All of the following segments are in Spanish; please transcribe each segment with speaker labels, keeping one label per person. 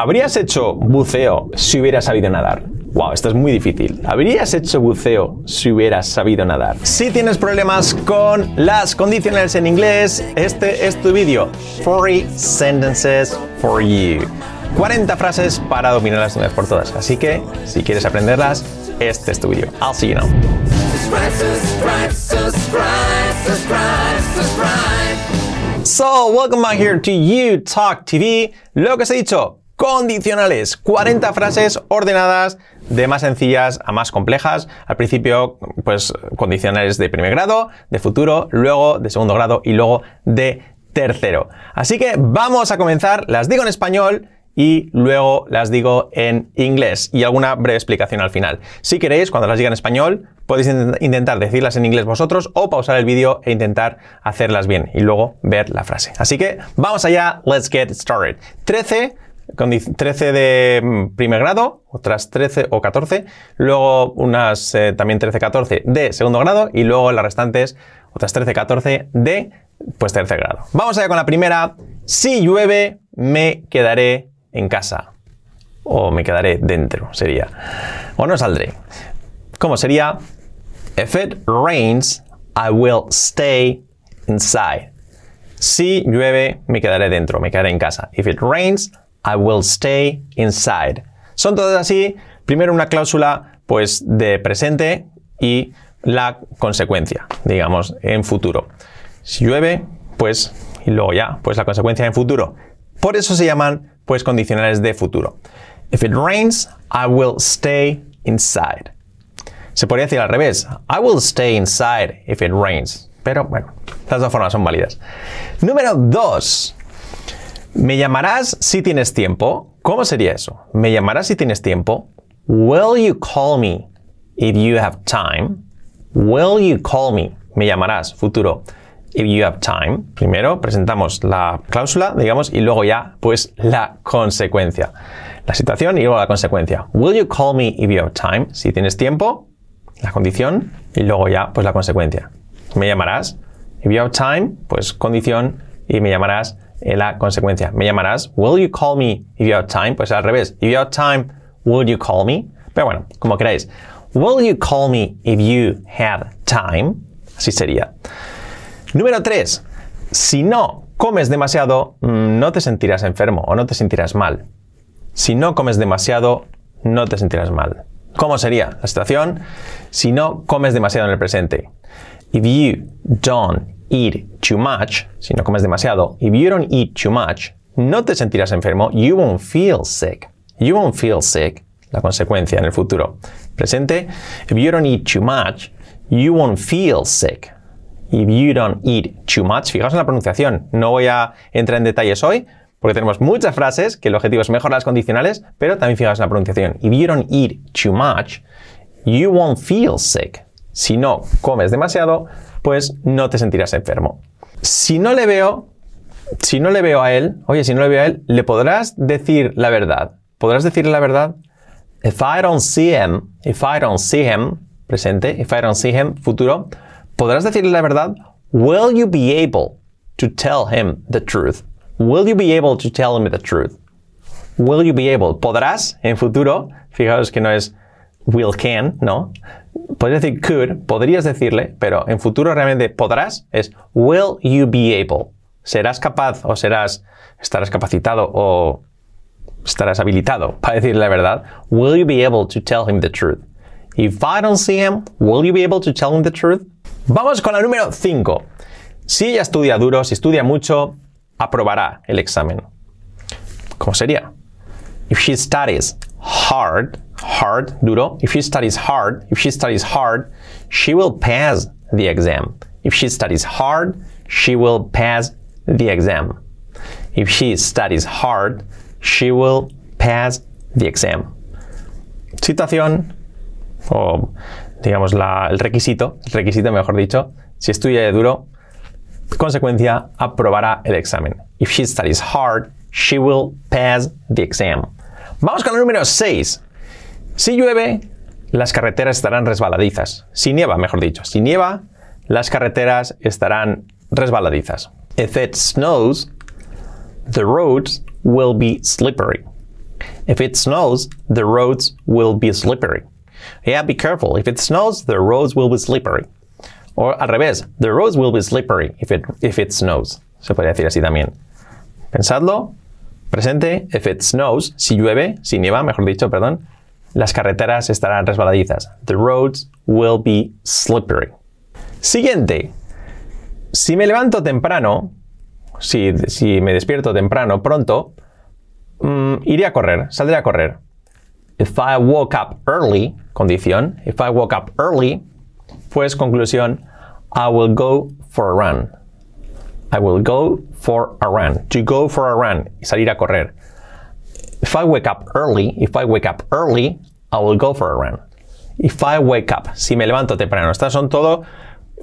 Speaker 1: ¿Habrías hecho buceo si hubieras sabido nadar? Wow, esto es muy difícil. ¿Habrías hecho buceo si hubieras sabido nadar? Si tienes problemas con las condicionales en inglés, este es tu vídeo. 40 sentences for you. 40 frases para dominarlas de una vez por todas. Así que, si quieres aprenderlas, este es tu vídeo. I'll see you now. So, welcome back here to You Talk TV. Lo que os he dicho, condicionales, 40 frases ordenadas de más sencillas a más complejas. Al principio, pues condicionales de primer grado, de futuro, luego de segundo grado y luego de tercero. Así que vamos a comenzar, las digo en español y luego las digo en inglés y alguna breve explicación al final. Si queréis, cuando las diga en español, podéis intentar decirlas en inglés vosotros o pausar el vídeo e intentar hacerlas bien y luego ver la frase. Así que vamos allá, let's get started. 13 13 de primer grado, otras 13 o 14, luego unas eh, también 13, 14 de segundo grado y luego las restantes otras 13, 14 de pues tercer grado. Vamos allá con la primera. Si llueve, me quedaré en casa. O me quedaré dentro, sería. O no saldré. ¿Cómo sería? If it rains, I will stay inside. Si llueve, me quedaré dentro, me quedaré en casa. If it rains, I will stay inside. Son todas así. Primero una cláusula pues de presente y la consecuencia, digamos, en futuro. Si llueve, pues y luego ya, pues la consecuencia en futuro. Por eso se llaman pues condicionales de futuro. If it rains, I will stay inside. Se podría decir al revés. I will stay inside if it rains. Pero bueno, las dos formas son válidas. Número 2. ¿Me llamarás si tienes tiempo? ¿Cómo sería eso? ¿Me llamarás si tienes tiempo? Will you call me if you have time? Will you call me? Me llamarás, futuro if you have time. Primero presentamos la cláusula, digamos, y luego ya, pues, la consecuencia. La situación y luego la consecuencia. Will you call me if you have time? Si tienes tiempo, la condición, y luego ya, pues, la consecuencia. Me llamarás. If you have time, pues, condición, y me llamarás la consecuencia. Me llamarás. Will you call me if you have time? Pues al revés. If you have time, will you call me? Pero bueno, como queráis. Will you call me if you have time? Así sería. Número 3. Si no comes demasiado, mm, no te sentirás enfermo o no te sentirás mal. Si no comes demasiado, no te sentirás mal. ¿Cómo sería la situación? Si no comes demasiado en el presente. If you don't eat too much, si no comes demasiado, if you don't eat too much, no te sentirás enfermo. You won't feel sick. You won't feel sick. La consecuencia en el futuro. Presente. If you don't eat too much, you won't feel sick. If you don't eat too much, fijaos en la pronunciación. No voy a entrar en detalles hoy, porque tenemos muchas frases que el objetivo es mejorar las condicionales, pero también fijaos en la pronunciación. If you don't eat too much, you won't feel sick. Si no comes demasiado, pues no te sentirás enfermo. Si no le veo, si no le veo a él, oye, si no le veo a él, le podrás decir la verdad. ¿Podrás decirle la verdad? If I don't see him, if I don't see him, presente, if I don't see him, futuro, ¿Podrás decirle la verdad? Will you be able to tell him the truth? Will you be able to tell him the truth? Will you be able? ¿Podrás en futuro? Fijaos que no es will can, ¿no? Podrías decir could, podrías decirle, pero en futuro realmente podrás es will you be able. Serás capaz o serás, estarás capacitado o estarás habilitado para decirle la verdad. Will you be able to tell him the truth? If I don't see him, will you be able to tell him the truth? Vamos con la número 5. Si ella estudia duro, si estudia mucho, aprobará el examen. ¿Cómo sería? If she studies hard, hard, duro. If she studies hard, if she studies hard, she will pass the exam. If she studies hard, she will pass the exam. If she studies hard, she will pass the exam. Situación o digamos, el requisito, el requisito mejor dicho, si estudia duro, consecuencia, aprobará el examen. If she studies hard, she will pass the exam. Vamos con el número 6. Si llueve, las carreteras estarán resbaladizas. Si nieva, mejor dicho. Si nieva, las carreteras estarán resbaladizas. If it snows, the roads will be slippery. If it snows, the roads will be slippery. Yeah, be careful. If it snows, the roads will be slippery. O al revés, the roads will be slippery if it, if it snows. Se podría decir así también. Pensadlo. Presente, if it snows, si llueve, si nieva, mejor dicho, perdón, las carreteras estarán resbaladizas. The roads will be slippery. Siguiente. Si me levanto temprano, si, si me despierto temprano, pronto, mm, iré a correr, saldré a correr. If I woke up early, condición, if I woke up early, pues conclusión, I will go for a run. I will go for a run. To go for a run. Salir a correr. If I wake up early, if I wake up early, I will go for a run. If I wake up, si me levanto temprano. Estas son todo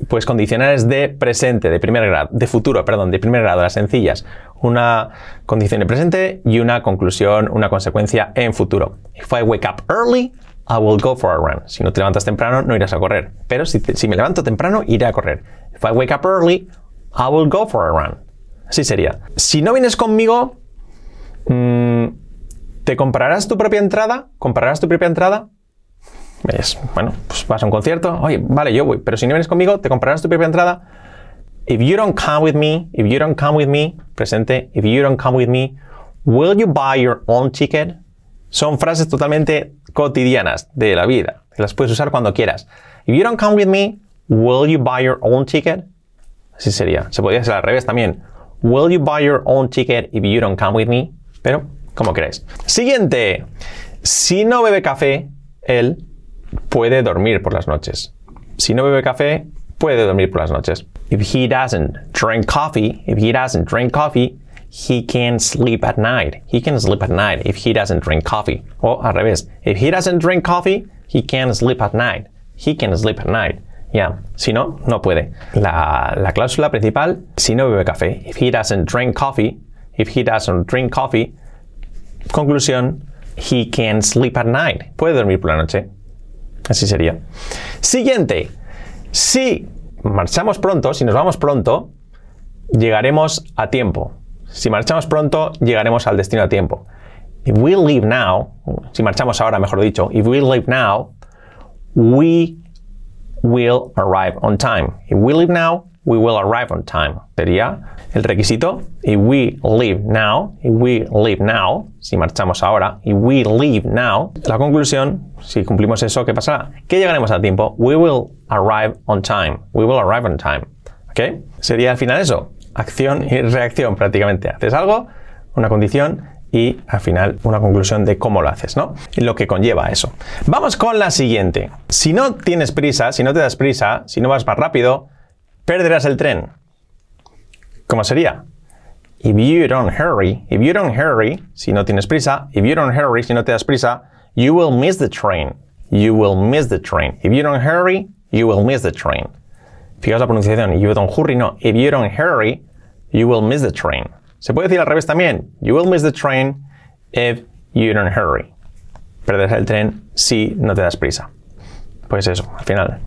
Speaker 1: pues condicionales de presente, de primer grado, de futuro, perdón, de primer grado, las sencillas. Una condición de presente y una conclusión, una consecuencia en futuro. If I wake up early, I will go for a run. Si no te levantas temprano, no irás a correr. Pero si, si me levanto temprano, iré a correr. If I wake up early, I will go for a run. Así sería. Si no vienes conmigo, mm, ¿te comprarás tu propia entrada? ¿Comprarás tu propia entrada? Es, bueno, pues vas a un concierto, oye, vale, yo voy, pero si no vienes conmigo, ¿te comprarás tu propia entrada? If you don't come with me, if you don't come with me, presente, if you don't come with me, will you buy your own ticket? Son frases totalmente cotidianas de la vida. Las puedes usar cuando quieras. If you don't come with me, will you buy your own ticket? Así sería. Se podría hacer al revés también. Will you buy your own ticket if you don't come with me? Pero, como queréis. Siguiente. Si no bebe café, él puede dormir por las noches. Si no bebe café, puede dormir por las noches. If he doesn't drink coffee, if he doesn't drink coffee, he can sleep at night. He can sleep at night if he doesn't drink coffee. O al revés. If he doesn't drink coffee, he can sleep at night. He can sleep at night. Ya, si no, no puede. La, la cláusula principal, si no bebe café. If he doesn't drink coffee, if he doesn't drink coffee, conclusión, he can sleep at night. Puede dormir por la noche. Así sería. Siguiente. Si marchamos pronto, si nos vamos pronto, llegaremos a tiempo. Si marchamos pronto, llegaremos al destino a tiempo. If we leave now, si marchamos ahora, mejor dicho, if we leave now, we will arrive on time. If we leave now, we will arrive on time. Sería el requisito. If we leave now, if we leave now, si marchamos ahora, if we leave now, la conclusión, si cumplimos eso, ¿qué pasará? Que llegaremos a tiempo. We will arrive on time. We will arrive on time. ¿Ok? Sería al final eso. Acción y reacción prácticamente. Haces algo, una condición y al final una conclusión de cómo lo haces, ¿no? Y lo que conlleva eso. Vamos con la siguiente. Si no tienes prisa, si no te das prisa, si no vas más rápido, perderás el tren. ¿Cómo sería? If you don't hurry, if you don't hurry, si no tienes prisa, if you don't hurry, si no te das prisa, you will miss the train. You will miss the train. If you don't hurry, you will miss the train. Fijaos la pronunciación. If you don't hurry, no. If you don't hurry, you will miss the train. Se puede decir al revés también. You will miss the train if you don't hurry. Perderás el tren si no te das prisa. Pues eso, al final.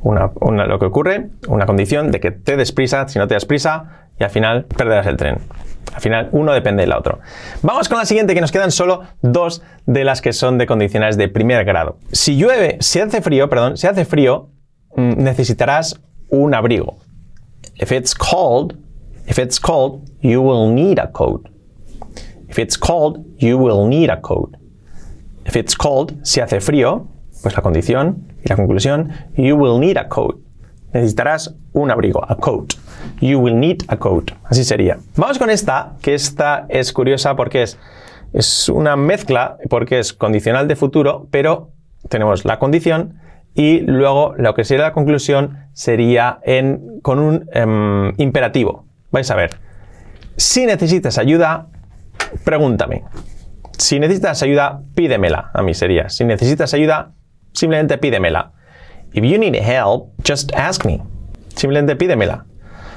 Speaker 1: Una, lo que ocurre, una condición de que te des prisa, si no te das prisa, y al final perderás el tren. Al final, uno depende del otro. Vamos con la siguiente, que nos quedan solo dos de las que son de condicionales de primer grado. Si llueve, si hace frío, perdón, si hace frío, mm, necesitarás un abrigo. If it's cold, If it's cold, you will need a coat. If it's cold, you will need a coat. If it's cold, si hace frío, pues la condición y la conclusión, you will need a coat. Necesitarás un abrigo, a coat. You will need a coat. Así sería. Vamos con esta, que esta es curiosa porque es, es una mezcla, porque es condicional de futuro, pero tenemos la condición y luego lo que sería la conclusión sería en, con un em, imperativo. Vais a ver. Si necesitas ayuda, pregúntame. Si necesitas ayuda, pídemela. A mí sería. Si necesitas ayuda, simplemente pídemela. If you need help, just ask me. Simplemente pídemela.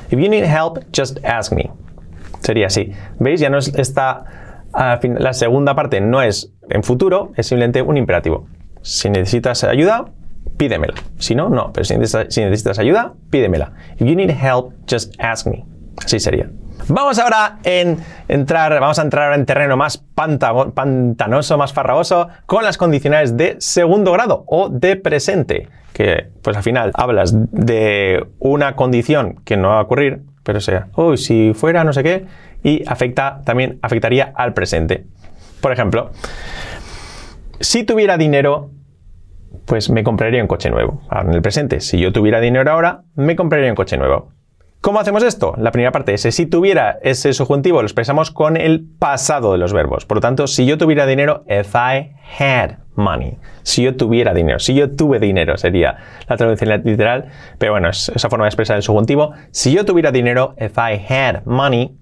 Speaker 1: If you need help, just ask me. Sería así. ¿Veis? Ya no es esta. la segunda parte no es en futuro, es simplemente un imperativo. Si necesitas ayuda, pídemela. Si no, no. Pero si necesitas, si necesitas ayuda, pídemela. If you need help, just ask me. Así sería. Vamos ahora en entrar, vamos a entrar en terreno más pantanoso, más farragoso, con las condicionales de segundo grado o de presente, que pues al final hablas de una condición que no va a ocurrir, pero sea, uy, si fuera no sé qué, y afecta, también afectaría al presente. Por ejemplo, si tuviera dinero, pues me compraría un coche nuevo. Ahora en el presente, si yo tuviera dinero ahora, me compraría un coche nuevo. ¿Cómo hacemos esto? La primera parte, ese si tuviera, ese subjuntivo lo expresamos con el pasado de los verbos. Por lo tanto, si yo tuviera dinero, if I had money. Si yo tuviera dinero, si yo tuve dinero sería la traducción literal, pero bueno, es esa forma de expresar el subjuntivo. Si yo tuviera dinero, if I had money,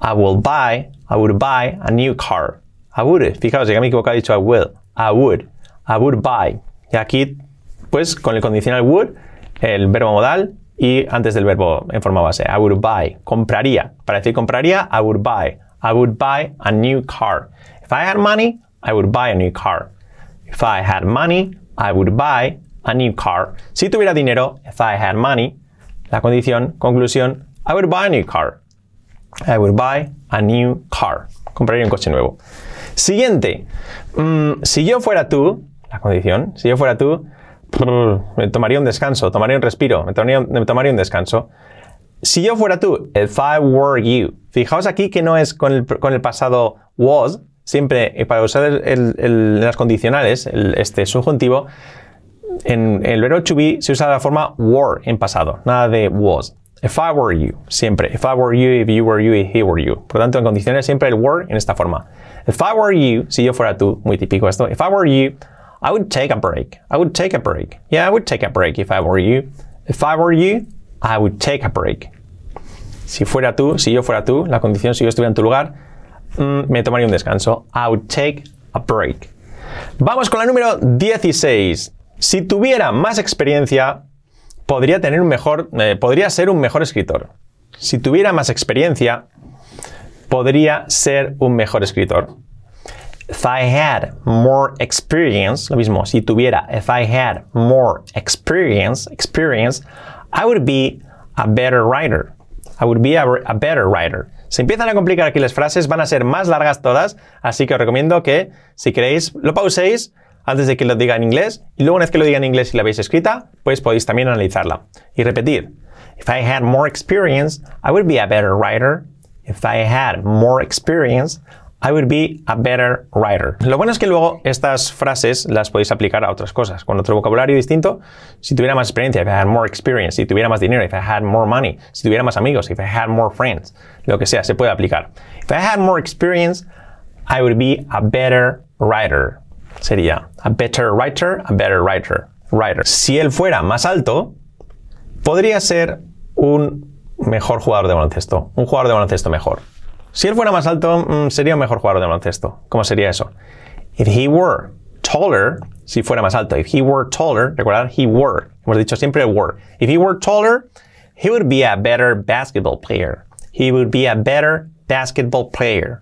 Speaker 1: I will buy, I would buy a new car. I would, fijaos, ya me he equivocado, he dicho I will. I would, I would buy. Y aquí, pues con el condicional would, el verbo modal y antes del verbo en forma base. I would buy. Compraría. Para decir compraría, I would buy. I would buy a new car. If I had money, I would buy a new car. If I had money, I would buy a new car. Si tuviera dinero, if I had money, la condición, conclusión, I would buy a new car. I would buy a new car. Compraría un coche nuevo. Siguiente. Mm, si yo fuera tú, la condición, si yo fuera tú, me tomaría un descanso, tomaría un respiro, me tomaría, un descanso. Si yo fuera tú, if I were you. Fijaos aquí que no es con el, pasado was, siempre para usar las condicionales, este subjuntivo, en el verbo to be se usa la forma were en pasado, nada de was. If I were you, siempre. If I were you, if you were you, if he were you. Por lo tanto, en condiciones siempre el were en esta forma. If I were you, si yo fuera tú, muy típico esto. If I were you, I would take a break. I would take a break. Yeah, I would take a break if I were you. If I were you, I would take a break. Si fuera tú, si yo fuera tú, la condición si yo estuviera en tu lugar, mm, me tomaría un descanso. I would take a break. Vamos con la número 16. Si tuviera más experiencia, podría tener un mejor, eh, podría ser un mejor escritor. Si tuviera más experiencia, podría ser un mejor escritor. If I had more experience, lo mismo, si tuviera, if I had more experience, experience, I would be a better writer. I would be a, better writer. Se empiezan a complicar aquí las frases, van a ser más largas todas, así que os recomiendo que, si queréis, lo pauséis antes de que lo diga en inglés y luego una vez que lo diga en inglés y la veis escrita, pues podéis también analizarla. Y repetir. If I had more experience, I would be a better writer. If I had more experience, I would be a better writer. Lo bueno es que luego estas frases las podéis aplicar a otras cosas, con otro vocabulario distinto. Si tuviera más experiencia, if I had more experience, si tuviera más dinero, if I had more money, si tuviera más amigos, if I had more friends, lo que sea, se puede aplicar. If I had more experience, I would be a better writer. Sería a better writer, a better writer. Writer. Si él fuera más alto, podría ser un mejor jugador de baloncesto, un jugador de baloncesto mejor. Si él fuera más alto, mm, sería un mejor jugador de baloncesto. ¿Cómo sería eso? If he were taller, si fuera más alto, if he were taller, recordad, he were, hemos dicho siempre were. If he were taller, he would be a better basketball player. He would be a better basketball player.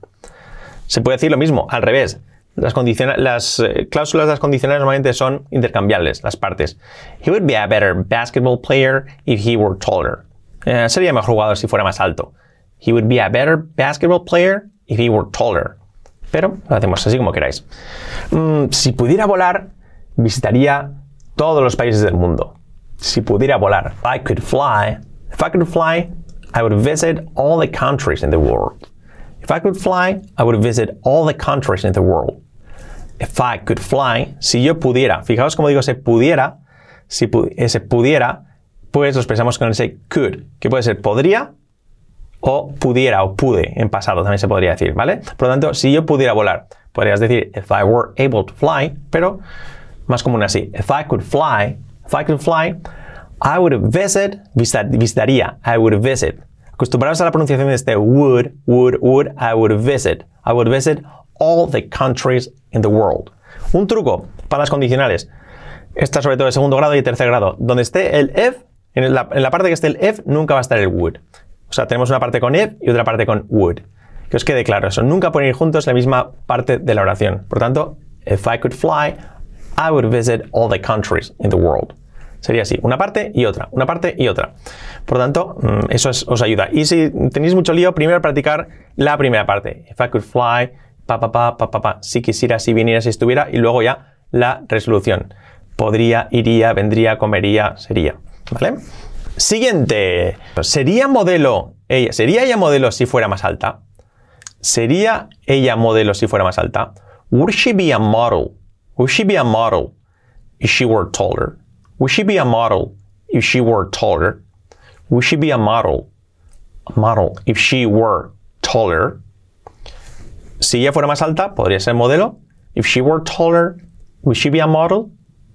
Speaker 1: Se puede decir lo mismo, al revés. Las, las eh, cláusulas de las condicionales normalmente son intercambiables, las partes. He would be a better basketball player if he were taller. Eh, sería mejor jugador si fuera más alto. He would be a better basketball player if he were taller. Pero lo hacemos así como queráis. Mm, si pudiera volar, visitaría todos los países del mundo. Si pudiera volar. I could fly. If I could fly, I would visit all the countries in the world. If I could fly, I would visit all the countries in the world. If I could fly, si yo pudiera, fijaos como digo se pudiera, si ese pudiera, pues lo expresamos con ese could, que puede ser podría o pudiera o pude en pasado también se podría decir, ¿vale? Por lo tanto, si yo pudiera volar, podrías decir if I were able to fly, pero más común así. If I could fly, if I could fly, I would visit, visitaría, I would visit. Acostumbrados a la pronunciación de este would, would, would, I would visit. I would visit all the countries in the world. Un truco para las condicionales. Esta sobre todo de segundo grado y tercer grado. Donde esté el if, en la, en la parte que esté el if, nunca va a estar el would. O sea, tenemos una parte con if y otra parte con would. Que os quede claro eso. Nunca poner juntos la misma parte de la oración. Por tanto, if I could fly, I would visit all the countries in the world. Sería así, una parte y otra, una parte y otra. Por tanto, mm, eso os ayuda. Y si tenéis mucho lío, primero practicar la primera parte. If I could fly, pa, pa, pa, pa, pa, pa. Si quisiera, si viniera, si estuviera. Y luego ya la resolución. Podría, iría, vendría, comería, sería. ¿Vale? Siguiente. ¿Sería modelo ella? ¿Sería ella modelo si fuera más alta? ¿Sería ella modelo si fuera más alta? Would she be a model? Would she be a model if she were taller? Would she be a model if she were taller? Would she be a model? A model if she were taller? Si ella fuera más alta, podría ser modelo. If she were taller, would she be a model?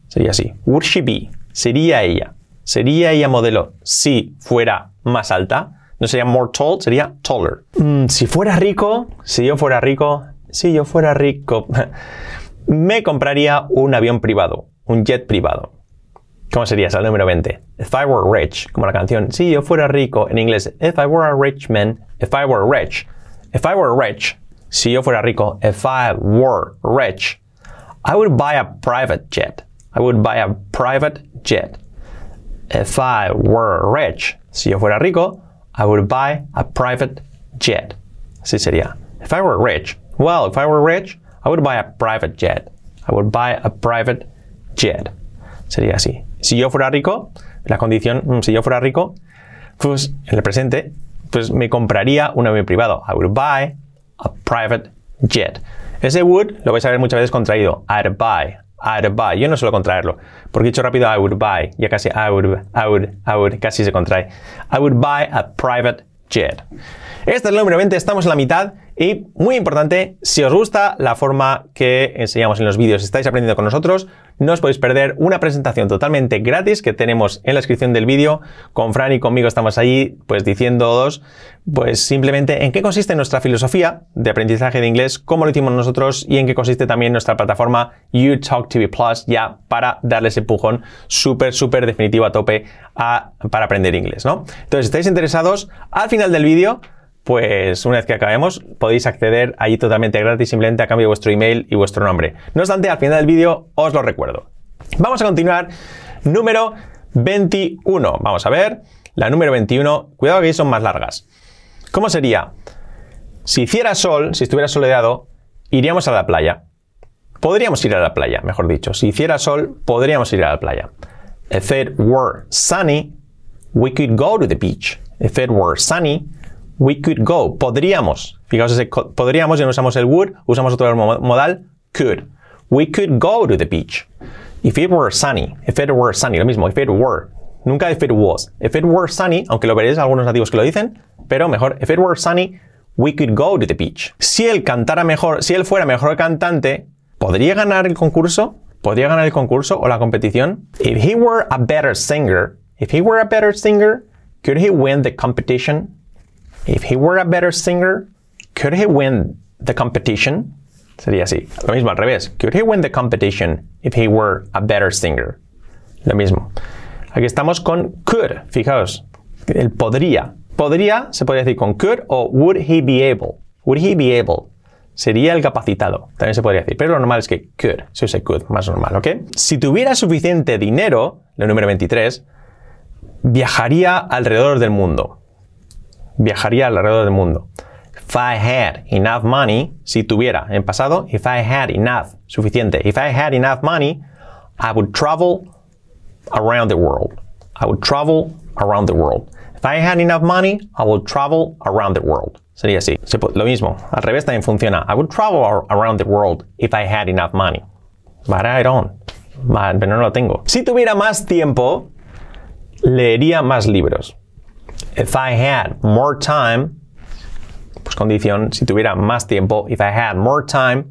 Speaker 1: Sería así. Would she be? Sería ella. Sería ella modelo si fuera más alta. No sería more tall, sería taller. Mm, si fuera rico, si yo fuera rico, si yo fuera rico, me compraría un avión privado, un jet privado. ¿Cómo sería el número 20? If I were rich, como la canción, si yo fuera rico, en inglés, if I were a rich man, if I were rich, if I were rich, si yo fuera rico, if I were rich, I would buy a private jet. I would buy a private jet. If I were rich, si yo fuera rico, I would buy a private jet. Así sería. If I were rich, well, if I were rich, I would buy a private jet. I would buy a private jet. Sería así. Si yo fuera rico, la condición, mm, si yo fuera rico, pues en el presente, pues me compraría un avión privado. I would buy a private jet. Ese would lo vais a ver muchas veces contraído. I'd buy, I'd buy. Yo no suelo contraerlo. Porque he dicho rápido I would buy. Ya casi I would, I would, I would, casi se contrae. I would buy a private jet. Este es el número 20, estamos en la mitad y muy importante, si os gusta la forma que enseñamos en los vídeos, estáis aprendiendo con nosotros, no os podéis perder una presentación totalmente gratis que tenemos en la descripción del vídeo. Con Fran y conmigo estamos allí pues diciéndoos pues simplemente en qué consiste nuestra filosofía de aprendizaje de inglés, cómo lo hicimos nosotros y en qué consiste también nuestra plataforma YouTalk TV Plus ya para darle ese empujón súper, súper definitivo a tope para aprender inglés, ¿no? Entonces, si estáis interesados, al final del vídeo pues una vez que acabemos podéis acceder allí totalmente gratis simplemente a cambio de vuestro email y vuestro nombre. No obstante, al final del vídeo os lo recuerdo. Vamos a continuar. Número 21. Vamos a ver. La número 21. Cuidado que son más largas. ¿Cómo sería? Si hiciera sol, si estuviera soleado, iríamos a la playa. Podríamos ir a la playa, mejor dicho. Si hiciera sol, podríamos ir a la playa. If it were sunny, we could go to the beach. If it were sunny, we could go. Podríamos. Fijaos ese podríamos, ya no usamos el would, usamos otro modal, could. We could go to the beach. If it were sunny, if it were sunny, lo mismo, if it were. Nunca if it was. If it were sunny, aunque lo veréis algunos nativos que lo dicen, pero mejor, if it were sunny, we could go to the beach. Si él cantara mejor, si él fuera mejor cantante, ¿podría ganar el concurso? ¿Podría ganar el concurso o la competición? If he were a better singer, if he were a better singer, could he win the competition? If he were a better singer, could he win the competition? Sería así. Lo mismo al revés. Could he win the competition if he were a better singer? Lo mismo. Aquí estamos con could. Fijaos. El podría. Podría se podría decir con could o would he be able. Would he be able. Sería el capacitado. También se podría decir. Pero lo normal es que could. Se usa could. Más normal, ¿ok? Si tuviera suficiente dinero, el número 23, viajaría alrededor del mundo viajaría alrededor del mundo. If I had enough money, si tuviera en pasado, if I had enough, suficiente. If I had enough money, I would travel around the world. I would travel around the world. If I had enough money, I would travel around the world. Sería así. Lo mismo. Al revés también funciona. I would travel around the world if I had enough money. But I don't. Pero no lo tengo. Si tuviera más tiempo, leería más libros. If I had more time, pues condición, si tuviera más tiempo, if I had more time,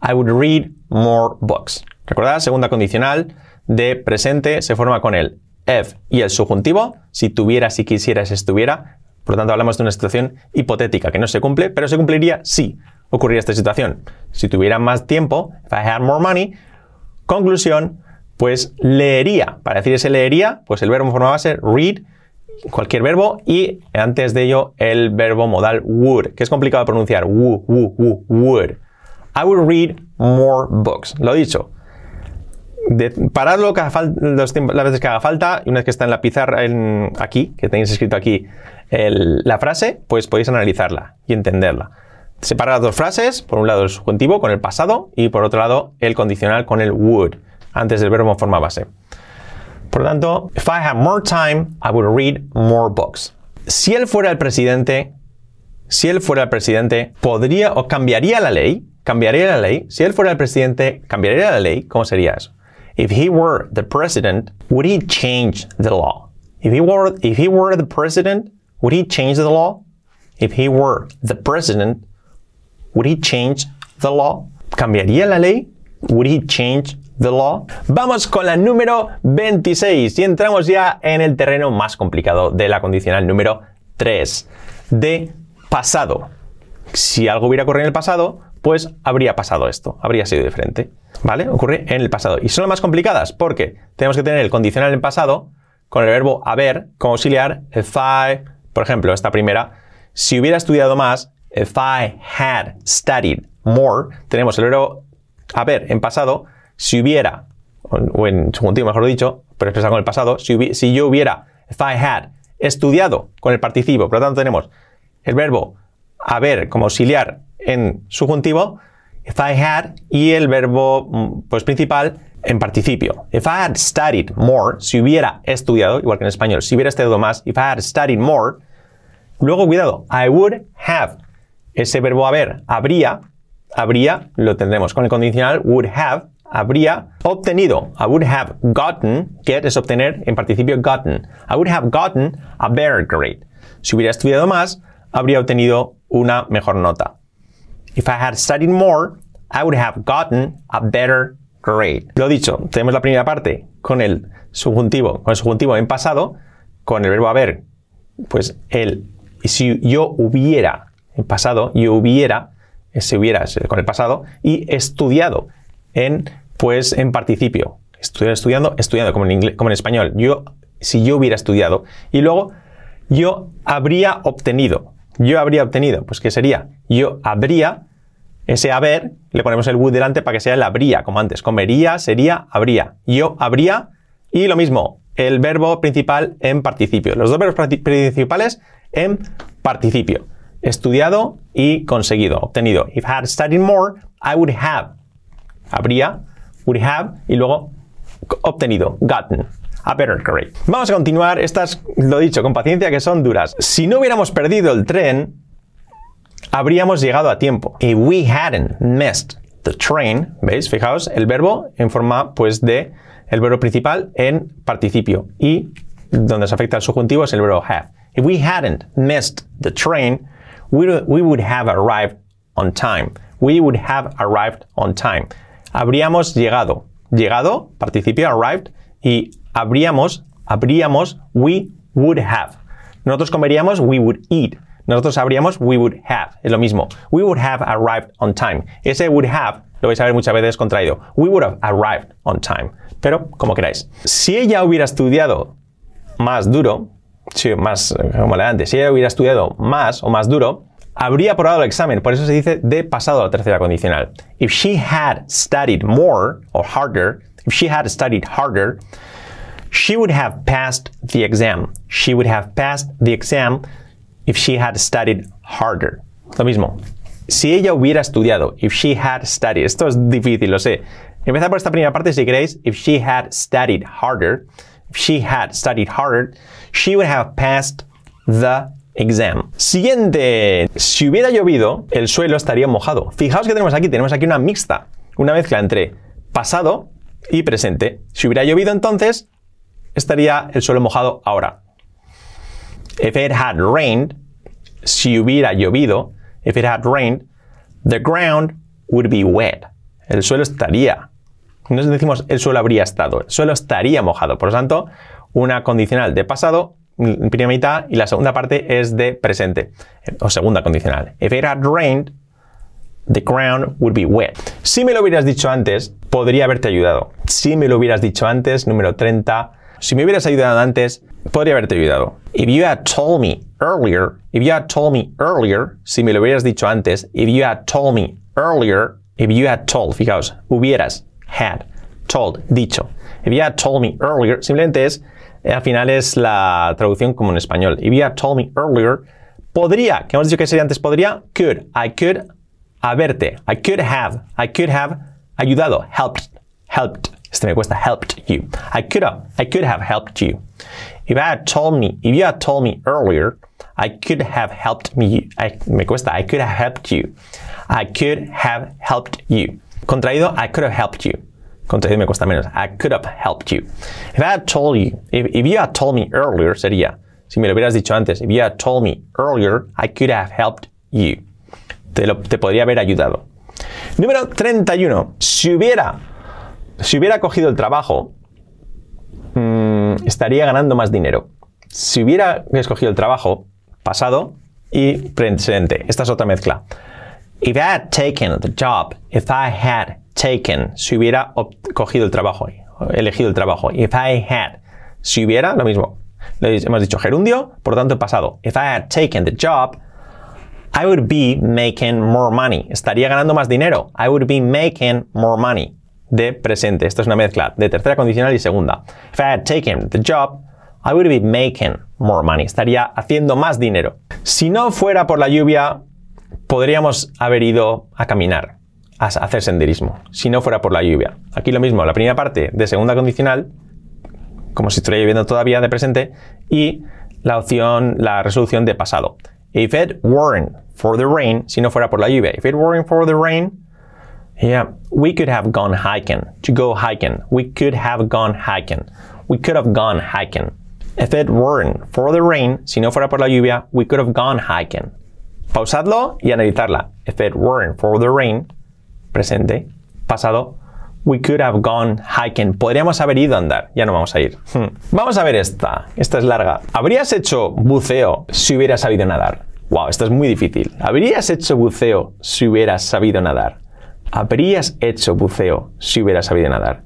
Speaker 1: I would read more books. Recordad, segunda condicional de presente se forma con el if y el subjuntivo. Si tuviera, si quisiera, si estuviera. Por lo tanto, hablamos de una situación hipotética que no se cumple, pero se cumpliría si ocurriera esta situación. Si tuviera más tiempo, if I had more money, conclusión, pues leería. Para decir ese leería, pues el verbo formaba ser read cualquier verbo y antes de ello el verbo modal would, que es complicado de pronunciar. would. I would read more books. Lo dicho. de, paradlo cada fal- los tiempos- las veces que haga falta y una vez que está en la pizarra aquí, que tenéis escrito aquí la frase, pues podéis analizarla y entenderla. Separar las dos frases, por un lado el subjuntivo con el pasado y por otro lado el condicional con el would, antes del verbo en forma base. Por lo tanto, if I had more time, I would read more books. Si él fuera el presidente, si él fuera el presidente, podría o cambiaría la ley, cambiaría la ley. Si él fuera el presidente, cambiaría la ley. ¿Cómo sería eso? If he were the president, would he change the law? If he were, if he were the president, would he change the law? If he were the president, would he change the law? ¿Cambiaría la ley? Would he change Vamos con la número 26 y entramos ya en el terreno más complicado de la condicional número 3, de pasado. Si algo hubiera ocurrido en el pasado, pues habría pasado esto, habría sido diferente. ¿Vale? Ocurre en el pasado. Y son las más complicadas porque tenemos que tener el condicional en pasado con el verbo haber como auxiliar, if I, por ejemplo, esta primera, si hubiera estudiado más, if I had studied more, tenemos el verbo haber en pasado, si hubiera, o en subjuntivo mejor dicho, pero expresado con el pasado, si yo hubiera, if I had, estudiado con el participio, por lo tanto tenemos el verbo haber como auxiliar en subjuntivo, if I had, y el verbo mm, pues, principal en participio. If I had studied more, si hubiera estudiado, igual que en español, si hubiera estudiado más, if I had studied more, luego cuidado, I would have, ese verbo haber, habría, habría, lo tendremos con el condicional would have, habría obtenido. I would have gotten, get es obtener, en participio gotten. I would have gotten a better grade. Si hubiera estudiado más, habría obtenido una mejor nota. If I had studied more, I would have gotten a better grade. Lo dicho, tenemos la primera parte con el subjuntivo, con el subjuntivo en pasado, con el verbo haber, pues el, si yo hubiera, en pasado, yo hubiera, ese hubiera con el pasado, y estudiado en, pues, en participio. Estudiar, estudiando, estudiando, como en, español. Yo, si yo hubiera estudiado. Y luego, yo habría obtenido. Yo habría obtenido. Pues, ¿qué sería? Yo habría, ese haber, le ponemos el would delante para que sea el habría, como antes. Comería, sería, habría. Yo habría, y lo mismo, el verbo principal en participio. Los dos verbos principales en participio. Estudiado y conseguido, obtenido. If I had studied more, I would have. Habría, would have, y luego obtenido, gotten. A better grade. Vamos a continuar. Estas, lo dicho, con paciencia, que son duras. Si no hubiéramos perdido el tren, habríamos llegado a tiempo. If we hadn't missed the train, ¿veis? Fijaos, el verbo en forma pues de el verbo principal en participio y donde se afecta el subjuntivo es el verbo have. If we hadn't missed the train, we, we would have arrived on time. We would have arrived on time. Habríamos llegado. Llegado, participio, arrived, y habríamos, habríamos, we would have. Nosotros comeríamos, we would eat. Nosotros sabríamos, we would have. Es lo mismo. We would have arrived on time. Ese would have lo vais a ver muchas veces contraído. We would have arrived on time. Pero, como queráis. Si ella hubiera estudiado más duro, sí, más, como le antes, si ella hubiera estudiado más o más duro, habría aprobado el examen. Por eso se dice de pasado a la tercera condicional. If she had studied more or harder, if she had studied harder, she would have passed the exam. She would have passed the exam if she had studied harder. Lo mismo. Si ella hubiera estudiado, if she had studied. Esto es difícil, lo sé. Empezar por esta primera parte si queréis. If she had studied harder, if she had studied harder, she would have passed the exam. Siguiente. Si hubiera llovido, el suelo estaría mojado. Fijaos que tenemos aquí, tenemos aquí una mixta, una mezcla entre pasado y presente. Si hubiera llovido entonces, estaría el suelo mojado ahora. If it had rained, si hubiera llovido, if it had rained, the ground would be wet. El suelo estaría. No decimos el suelo habría estado, el suelo estaría mojado. Por lo tanto, una condicional de pasado, primera mitad, y la segunda parte es de presente, o segunda condicional. If it had rained, the ground would be wet. Si me lo hubieras dicho antes, podría haberte ayudado. Si me lo hubieras dicho antes, número 30. Si me hubieras ayudado antes, podría haberte ayudado. If you had told me earlier, if you had told me earlier, si me lo hubieras dicho antes, if you had told me earlier, if you had told, fijaos, hubieras, had, told, dicho. If you had told me earlier, simplemente es, eh, al final es la traducción como en español. If you had told me earlier, podría, que hemos dicho que sería antes podría, could, I could haberte, I could have, I could have ayudado, helped, helped. Este me cuesta, helped you. I could have, I could have helped you. If I had told me, if you had told me earlier, I could have helped me. I, me cuesta, I could have helped you. I could have helped you. Contraído, I could have helped you. Cuesta menos. I could have helped you. If I had told you, if, if you had told me earlier, sería, si me lo hubieras dicho antes, if you had told me earlier, I could have helped you. Te, te podría haber ayudado. Número 31. Si hubiera, si hubiera cogido el trabajo, mmm, estaría ganando más dinero. Si hubiera escogido el trabajo, pasado y presente. Esta es otra mezcla. If I had taken the job, if I had taken, si hubiera cogido el trabajo, elegido el trabajo. If I had, si hubiera, lo mismo. Hemos dicho gerundio, por lo tanto pasado. If I had taken the job, I would be making more money. Estaría ganando más dinero. I would be making more money. De presente. Esto es una mezcla de tercera condicional y segunda. If I had taken the job, I would be making more money. Estaría haciendo más dinero. Si no fuera por la lluvia, podríamos haber ido a caminar, hacer senderismo. Si no fuera por la lluvia. Aquí lo mismo, la primera parte de segunda condicional, como si estuviera lloviendo todavía de presente, y la opción, la resolución de pasado. If it weren't for the rain, si no fuera por la lluvia. If it weren't for the rain, yeah, we could have gone hiking. To go hiking. We could have gone hiking. We could have gone hiking. If it weren't for the rain, si no fuera por la lluvia, we could have gone hiking. Pausadlo y analizarla. If it weren't for the rain, presente, pasado, we could have gone hiking. Podríamos haber ido a andar. Ya no vamos a ir. Hmm. Vamos a ver esta. Esta es larga. ¿Habrías hecho buceo si hubieras sabido nadar? Wow, esta es muy difícil. ¿Habrías hecho buceo si hubieras sabido nadar? ¿Habrías hecho buceo si hubieras sabido nadar?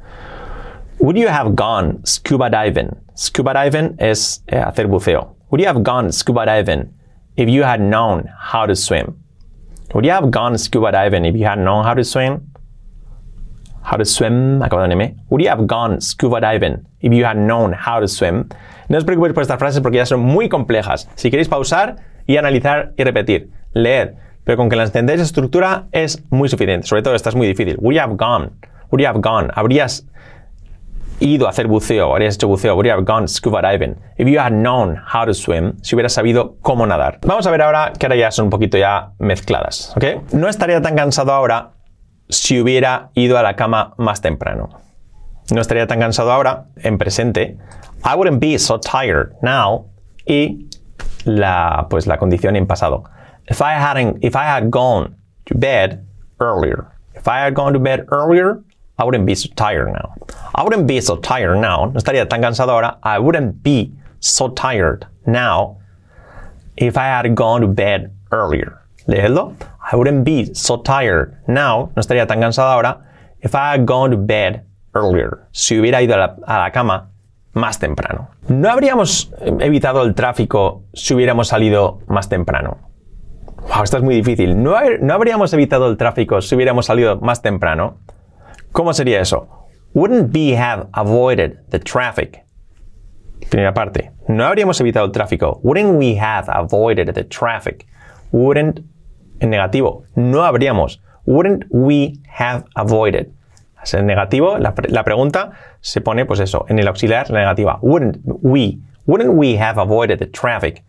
Speaker 1: Would you have gone scuba diving? Scuba diving es eh, hacer buceo. Would you have gone scuba diving if you had known how to swim? Would you have gone scuba diving if you had known how to swim? How to swim, acabado en M. Would you have gone scuba diving if you had known how to swim? No os preocupéis por estas frases porque ya son muy complejas. Si queréis pausar y analizar y repetir, leed. Pero con que las entendáis estructura es muy suficiente. Sobre todo esta es muy difícil. Would you have gone? Would you have gone? Habrías ido a hacer buceo, habrías hecho buceo, have gone scuba diving? If you had known how to swim, si hubieras sabido cómo nadar. Vamos a ver ahora que ahora ya son un poquito ya mezcladas, ¿ok? No estaría tan cansado ahora si hubiera ido a la cama más temprano. No estaría tan cansado ahora, en presente. I wouldn't be so tired now. Y la, pues la condición en pasado. If I hadn't, if I had gone to bed earlier. If I had gone to bed earlier, I wouldn't be so tired now. I wouldn't be so tired now. No estaría tan cansado ahora. I wouldn't be so tired now if I had gone to bed earlier. Léelo. I wouldn't be so tired now. No estaría tan cansado ahora if I had gone to bed earlier. Si hubiera ido a la, cama más temprano. ¿No habríamos evitado el tráfico si hubiéramos salido más temprano? Wow, esto es muy difícil. ¿No, ¿No habríamos evitado el tráfico si hubiéramos salido más temprano? ¿Cómo sería eso? Wouldn't we have avoided the traffic? Primera parte. No habríamos evitado el tráfico. Wouldn't we have avoided the traffic? Wouldn't, en negativo. No habríamos. Wouldn't we have avoided? En negativo, la, la, pregunta se pone, pues eso, en el auxiliar, la negativa. Wouldn't we, wouldn't we have avoided the traffic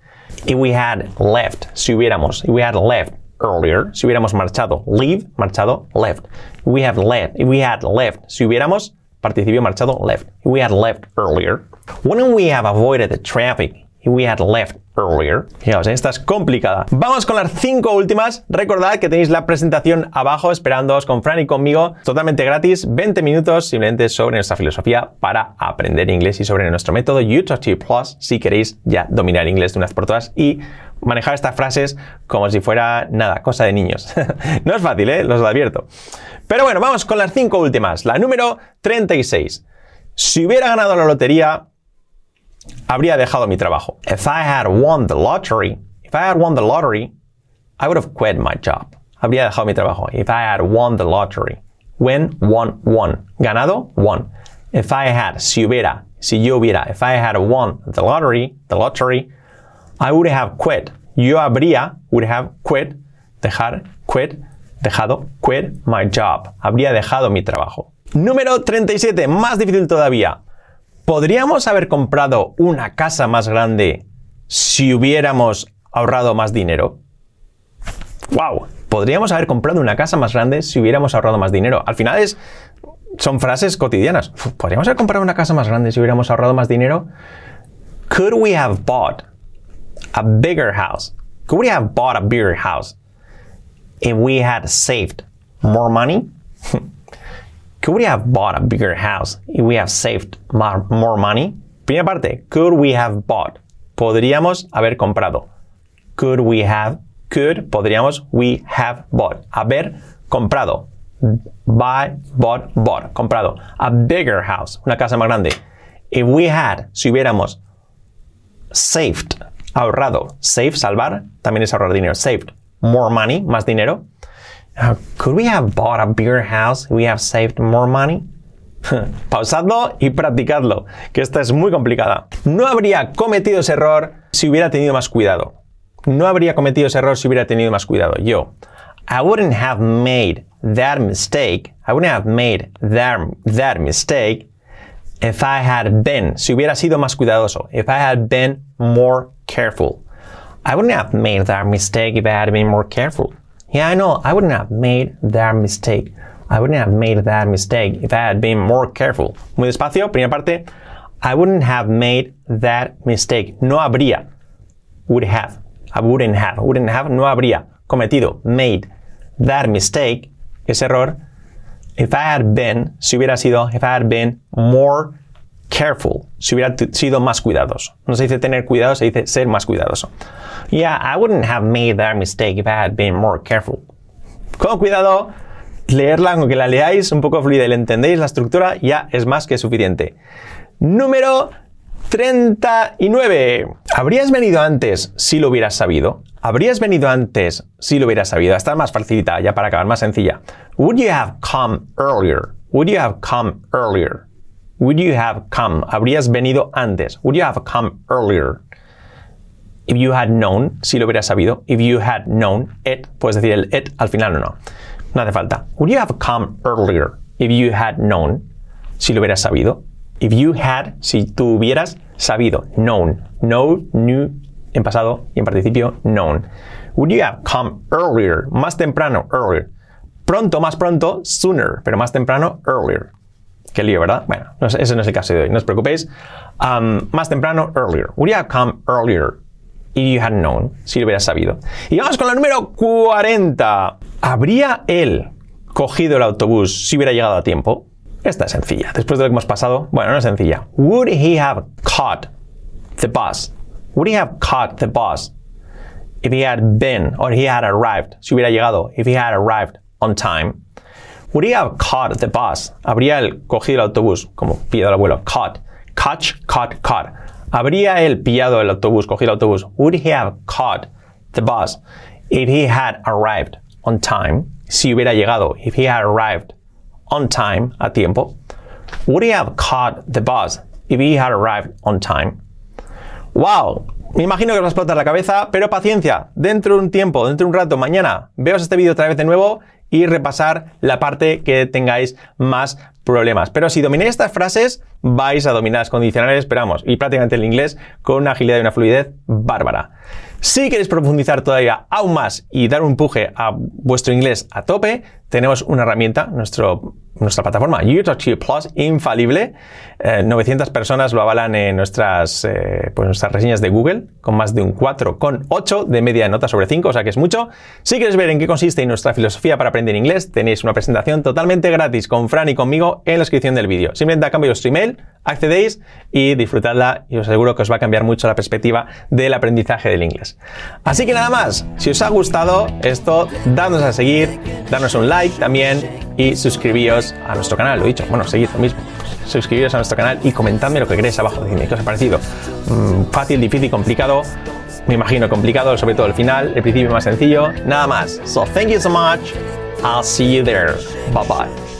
Speaker 1: if we had left? Si hubiéramos, if we had left earlier, si hubiéramos marchado, leave, marchado, left. We have left, if we had left, si hubiéramos, participio marchado, left. If we had left earlier, wouldn't we have avoided the traffic if we had left earlier. Fijaos, esta es complicada. Vamos con las cinco últimas. Recordad que tenéis la presentación abajo esperándoos con Fran y conmigo totalmente gratis, 20 minutos simplemente sobre nuestra filosofía para aprender inglés y sobre nuestro método YouTube Plus si queréis ya dominar inglés de una vez por todas y manejar estas frases como si fuera nada, cosa de niños. no es fácil, ¿eh? Los lo advierto. Pero bueno, vamos con las cinco últimas. La número 36. Si hubiera ganado la lotería, habría dejado mi trabajo. If I had won the lottery, if I had won the lottery, I would have quit my job. Habría dejado mi trabajo. If I had won the lottery. When, won, won. Ganado, won. If I had, si hubiera, si yo hubiera, if I had won the lottery, the lottery, I would have quit. Yo habría, would have quit, dejar, quit, dejado, quit my job. Habría dejado mi trabajo. Número 37, más difícil todavía. ¿Podríamos haber comprado una casa más grande si hubiéramos ahorrado más dinero? ¡Wow! Podríamos haber comprado una casa más grande si hubiéramos ahorrado más dinero. Al final es, son frases cotidianas. ¿Podríamos haber comprado una casa más grande si hubiéramos ahorrado más dinero? Could we have bought a bigger house? Could we have bought a bigger house if we had saved more money? could we have bought a bigger house if we have saved more money? Primera parte, could we have bought? Podríamos haber comprado. Could we have could, podríamos, we have bought. Haber comprado. Buy, bought, bought. Comprado. A bigger house. Una casa más grande. If we had, si hubiéramos, saved, ahorrado. Save, salvar, también es ahorrar dinero. Saved. More money, más dinero. Uh, could we have bought a bigger house if we have saved more money? Pausadlo y practicadlo, que esta es muy complicada. No habría cometido ese error si hubiera tenido más cuidado no habría cometido ese error si hubiera tenido más cuidado. Yo, I wouldn't have made that mistake. I wouldn't have made that, that mistake if I had been, si hubiera sido más cuidadoso. If I had been more careful. I wouldn't have made that mistake if I had been more careful. Yeah, I know. I wouldn't have made that mistake. I wouldn't have made that mistake if I had been more careful. Muy despacio, primera parte. I wouldn't have made that mistake. No habría. Would have. I wouldn't have, wouldn't have, no habría cometido, made that mistake, ese error, if I had been, si hubiera sido, if I had been more careful, si hubiera sido más cuidadoso. No se dice tener cuidado, se dice ser más cuidadoso. Yeah, I wouldn't have made that mistake if I had been more careful. Con cuidado, leerla, aunque la leáis un poco fluida y le entendéis la estructura, ya es más que suficiente. Número 39. ¿Habrías venido antes si lo hubieras sabido? ¿Habrías venido antes si lo hubieras sabido? Esta es más facilita, ya para acabar, más sencilla. Would you have come earlier? Would you have come earlier? Would you have come? ¿Habrías venido antes? Would you have come earlier? If you had known, si lo hubieras sabido. If you had known it, puedes decir el it al final o no. No hace falta. Would you have come earlier? If you had known, si lo hubieras sabido. If you had, si tú hubieras sabido, known, know, knew, en pasado y en participio, known. Would you have come earlier? Más temprano, earlier. Pronto, más pronto, sooner, pero más temprano, earlier. Qué lío, ¿verdad? Bueno, ese no es el caso de hoy, no os preocupéis. Um, más temprano, earlier. Would you have come earlier if you had known? Si lo hubieras sabido. Y vamos con la número 40. ¿Habría él cogido el autobús si hubiera llegado a tiempo? Esta es sencilla. Después de lo que hemos pasado, bueno, no es sencilla. Would he have caught the bus? Would he have caught the bus if he had been or he had arrived? Si hubiera llegado, if he had arrived on time. Would he have caught the bus? Habría él cogido el autobús, como pillado el abuelo. Caught. Catch, caught, caught. Habría él pillado el autobús, cogido el autobús. Would he have caught the bus if he had arrived on time? Si hubiera llegado, if he had arrived on time, a tiempo? Would he have caught the bus if he had arrived on time? ¡Wow! Me imagino que os va a explotar la cabeza, pero paciencia, dentro de un tiempo, dentro de un rato, mañana, veos este vídeo otra vez de nuevo y repasar la parte que tengáis más problemas. Pero si domináis estas frases, vais a dominar las condicionales, esperamos, y prácticamente el inglés con una agilidad y una fluidez bárbara. Si queréis profundizar todavía aún más y dar un empuje a vuestro inglés a tope, tenemos una herramienta, nuestra plataforma YouTube Plus, infalible. 900 eh, personas lo avalan en nuestras, eh, pues nuestras reseñas de Google, con más de un 4,8 de media nota sobre 5, o sea que es mucho. Si quieres ver en qué consiste nuestra filosofía para aprender inglés, tenéis una presentación totalmente gratis con Fran y conmigo en la descripción del vídeo. Simplemente a cambio vuestro email, accedéis y disfrutadla y os aseguro que os va a cambiar mucho la perspectiva del aprendizaje del inglés. Así que nada más, si os ha gustado esto, dadnos a seguir, danos un like también y suscribíos a nuestro canal, lo dicho, bueno, seguid lo mismo. Suscribíos a nuestro canal y comentadme lo que queréis abajo, decidme qué os ha parecido. Mm, fácil, difícil, complicado. Me imagino complicado, sobre todo el final, el principio más sencillo. Nada más. So thank you so much. I'll see you there. Bye bye.